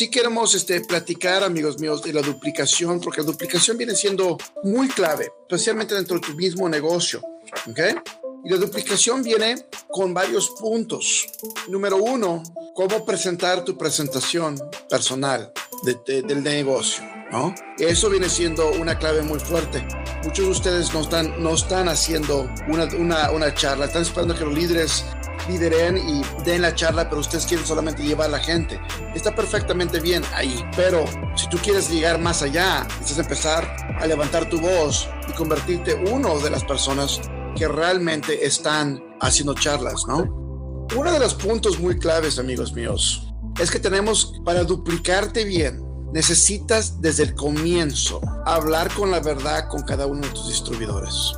sí queremos este, platicar, amigos míos, de la duplicación, porque la duplicación viene siendo muy clave, especialmente dentro de tu mismo negocio. ¿Ok? Y la duplicación viene con varios puntos. Número uno, cómo presentar tu presentación personal del negocio. ¿no? Eso viene siendo una clave muy fuerte. Muchos de ustedes no están, no están haciendo una, una, una charla, están esperando que los líderes lideren y den la charla, pero ustedes quieren solamente llevar a la gente. Está perfectamente bien ahí, pero si tú quieres llegar más allá, necesitas empezar a levantar tu voz y convertirte uno de las personas que realmente están haciendo charlas, ¿no? Uno de los puntos muy claves, amigos míos, es que tenemos para duplicarte bien, necesitas desde el comienzo hablar con la verdad con cada uno de tus distribuidores.